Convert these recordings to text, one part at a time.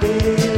happy.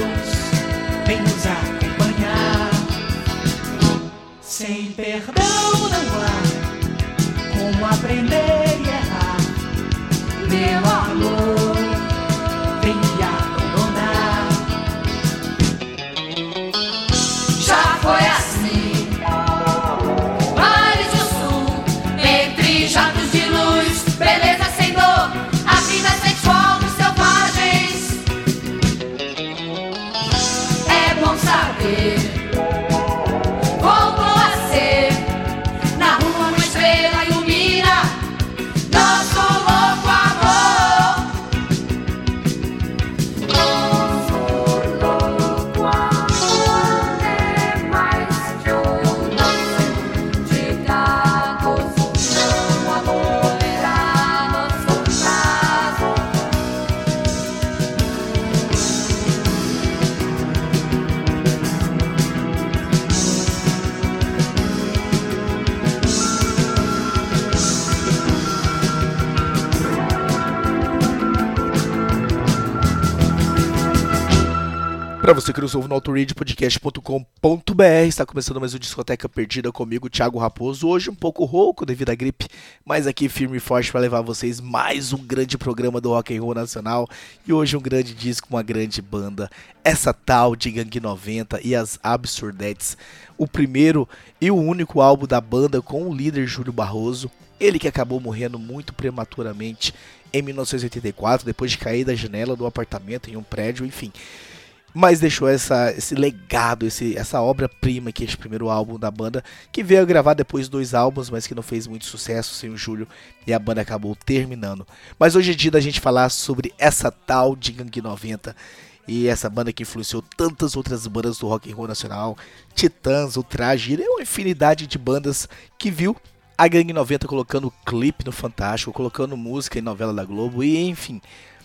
Você que nos ouve no autoradiopodcast.com.br, está começando mais um Discoteca Perdida comigo, Thiago Raposo. Hoje um pouco rouco devido à gripe, mas aqui firme e forte para levar vocês mais um grande programa do rock and roll nacional e hoje um grande disco, uma grande banda, essa tal de Gangue 90 e as Absurdettes, o primeiro e o único álbum da banda com o líder Júlio Barroso, ele que acabou morrendo muito prematuramente em 1984 depois de cair da janela do apartamento em um prédio, enfim mas deixou essa, esse legado, esse, essa obra-prima que é esse primeiro álbum da banda, que veio a gravar depois dois álbuns, mas que não fez muito sucesso sem o Júlio e a banda acabou terminando. Mas hoje é dia da gente falar sobre essa tal de Gangue 90 e essa banda que influenciou tantas outras bandas do rock and roll nacional, Titãs, Ultraje, uma infinidade de bandas que viu a Gangue 90 colocando clipe no Fantástico, colocando música em novela da Globo e enfim,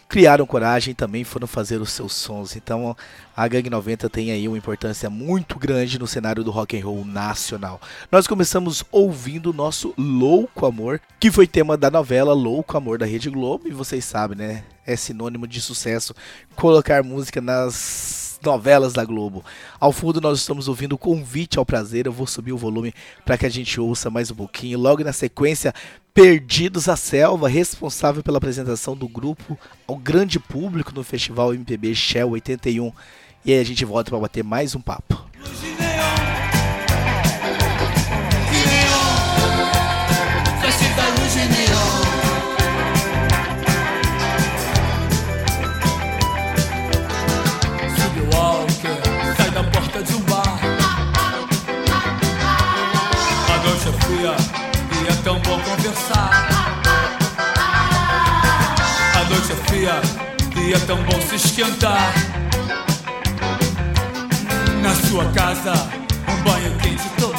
criaram coragem e também foram fazer os seus sons. Então a Gangue 90 tem aí uma importância muito grande no cenário do rock and roll nacional. Nós começamos ouvindo o nosso Louco Amor, que foi tema da novela Louco Amor da Rede Globo, e vocês sabem, né? É sinônimo de sucesso colocar música nas novelas da Globo. Ao fundo nós estamos ouvindo o Convite ao Prazer, eu vou subir o volume para que a gente ouça mais um pouquinho. Logo na sequência, Perdidos à Selva, responsável pela apresentação do grupo ao grande público no Festival MPB Shell 81. E aí a gente volta para bater mais um papo. Luz dia, dia tão bom se esquentar. Na sua casa, um banho quente todo.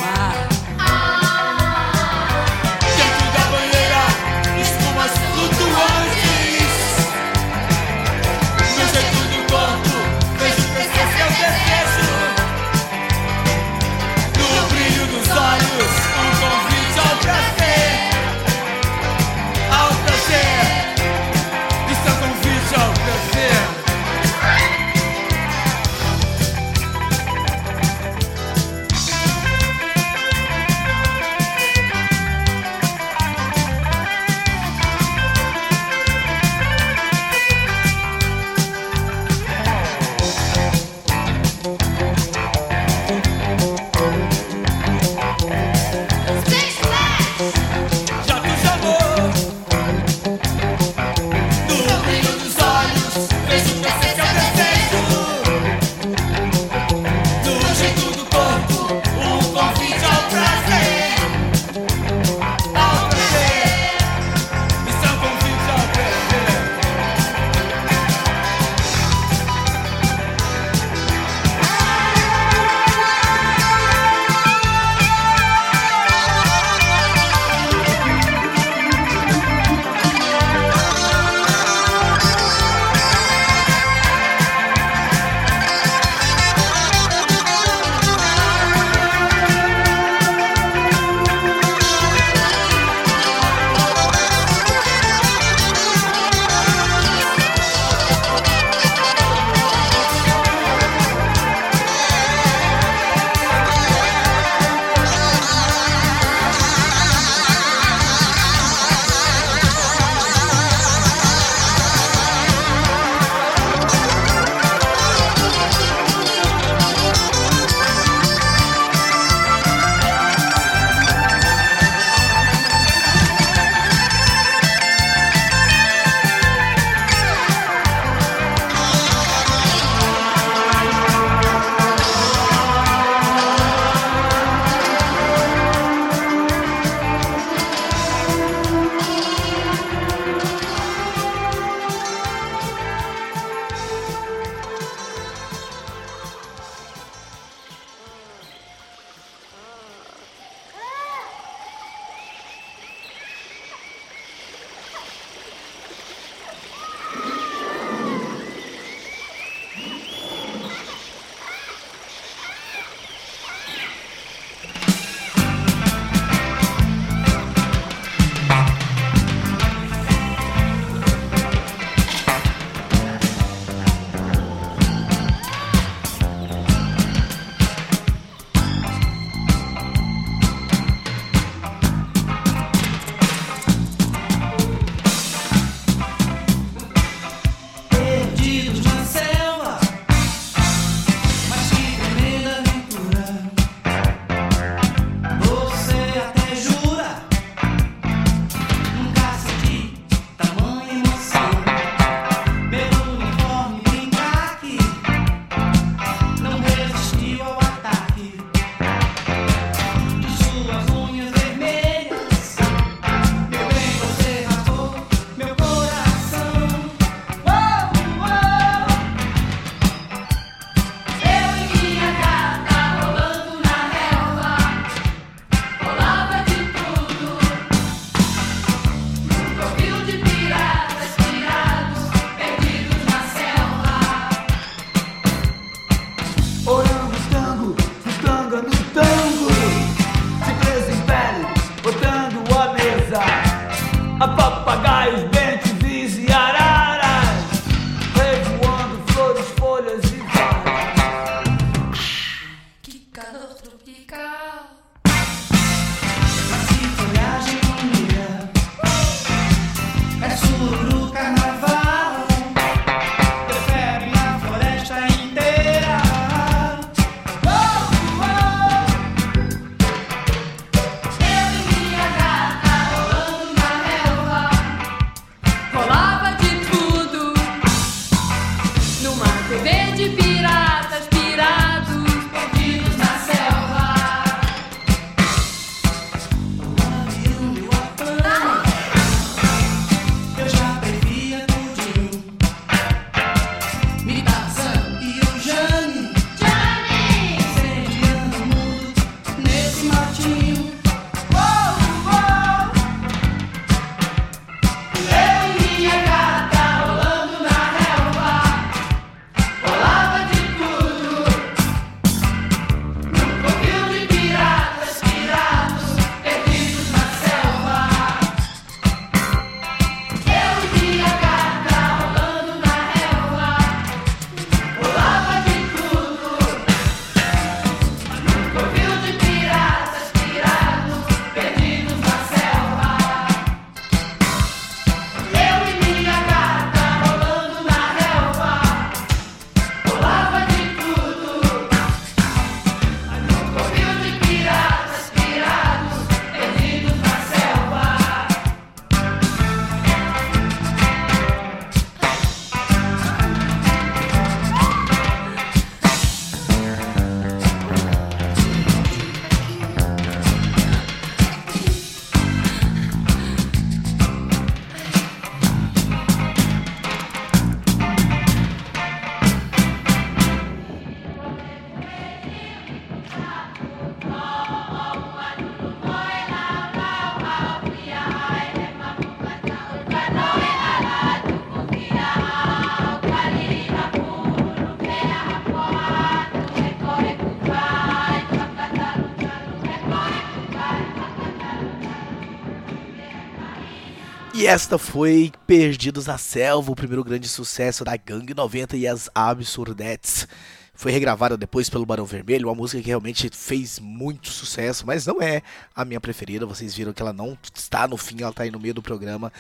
Esta foi Perdidos na Selva, o primeiro grande sucesso da Gangue 90 e as Absurdettes. Foi regravada depois pelo Barão Vermelho, uma música que realmente fez muito sucesso, mas não é a minha preferida. Vocês viram que ela não está no fim, ela está aí no meio do programa.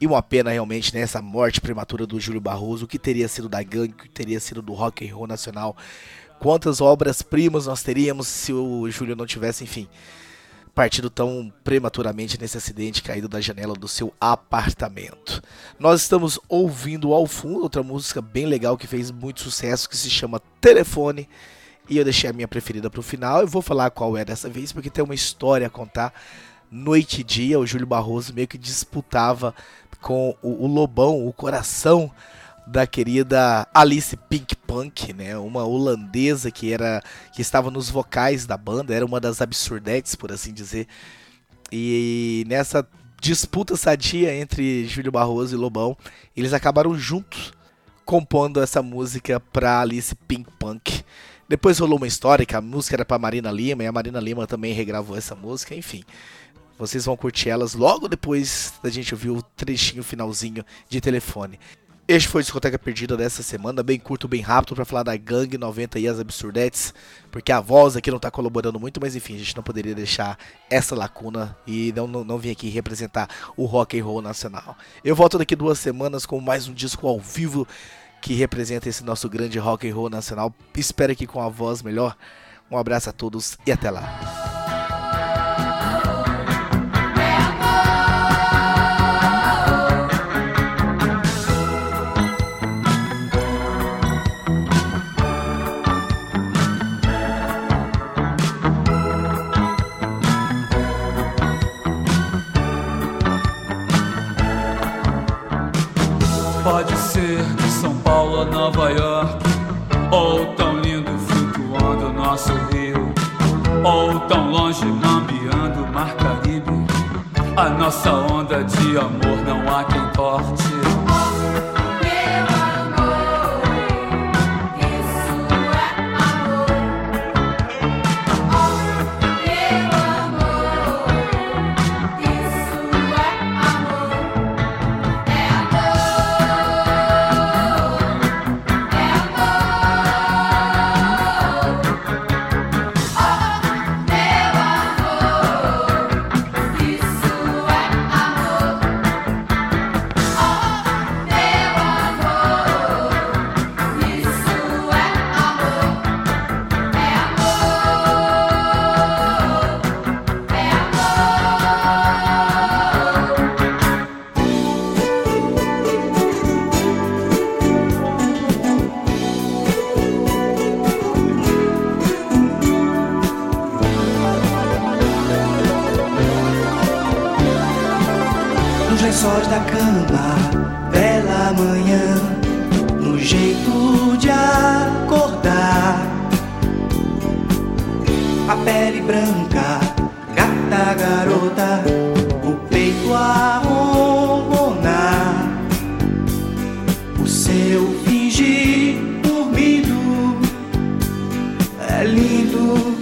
E uma pena realmente nessa né, morte prematura do Júlio Barroso, o que teria sido da gangue, o que teria sido do rock and roll nacional. Quantas obras-primas nós teríamos se o Júlio não tivesse, enfim, partido tão prematuramente nesse acidente caído da janela do seu apartamento. Nós estamos ouvindo ao fundo outra música bem legal que fez muito sucesso que se chama Telefone. E eu deixei a minha preferida para o final. Eu vou falar qual é dessa vez porque tem uma história a contar. Noite e dia, o Júlio Barroso meio que disputava com o, o Lobão, o coração da querida Alice Pink Punk, né? Uma holandesa que era que estava nos vocais da banda, era uma das absurdetes, por assim dizer. E nessa disputa sadia entre Júlio Barroso e Lobão, eles acabaram juntos compondo essa música para Alice Pink Punk. Depois rolou uma história que a música era para Marina Lima e a Marina Lima também regravou essa música, enfim. Vocês vão curtir elas logo depois da gente ouvir o trechinho finalzinho de telefone. Este foi o Discoteca Perdida dessa semana, bem curto, bem rápido, para falar da Gangue 90 e as Absurdetes, porque a voz aqui não tá colaborando muito, mas enfim, a gente não poderia deixar essa lacuna e não, não, não aqui representar o rock and roll nacional. Eu volto daqui duas semanas com mais um disco ao vivo que representa esse nosso grande rock and roll nacional. Espero que com a voz melhor. Um abraço a todos e até lá. Nova York, ou tão lindo flutuando nosso rio, ou tão longe mambiando o Mar Caribe. A nossa onda de amor não há quem corte. Lençóis da cama, bela manhã, no jeito de acordar. A pele branca, gata garota, o peito a ronronar. O seu fingir dormido é lindo.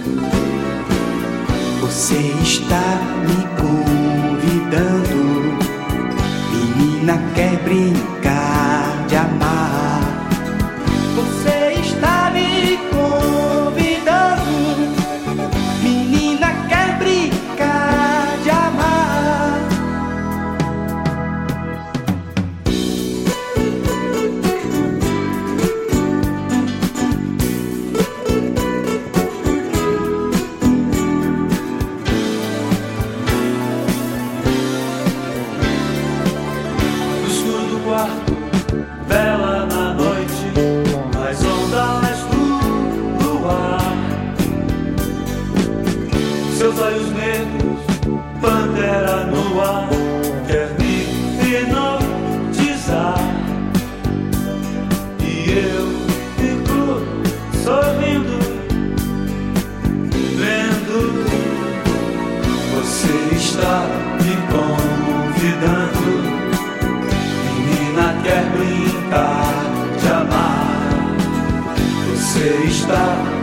Você está me convidando, menina quer amar. Você está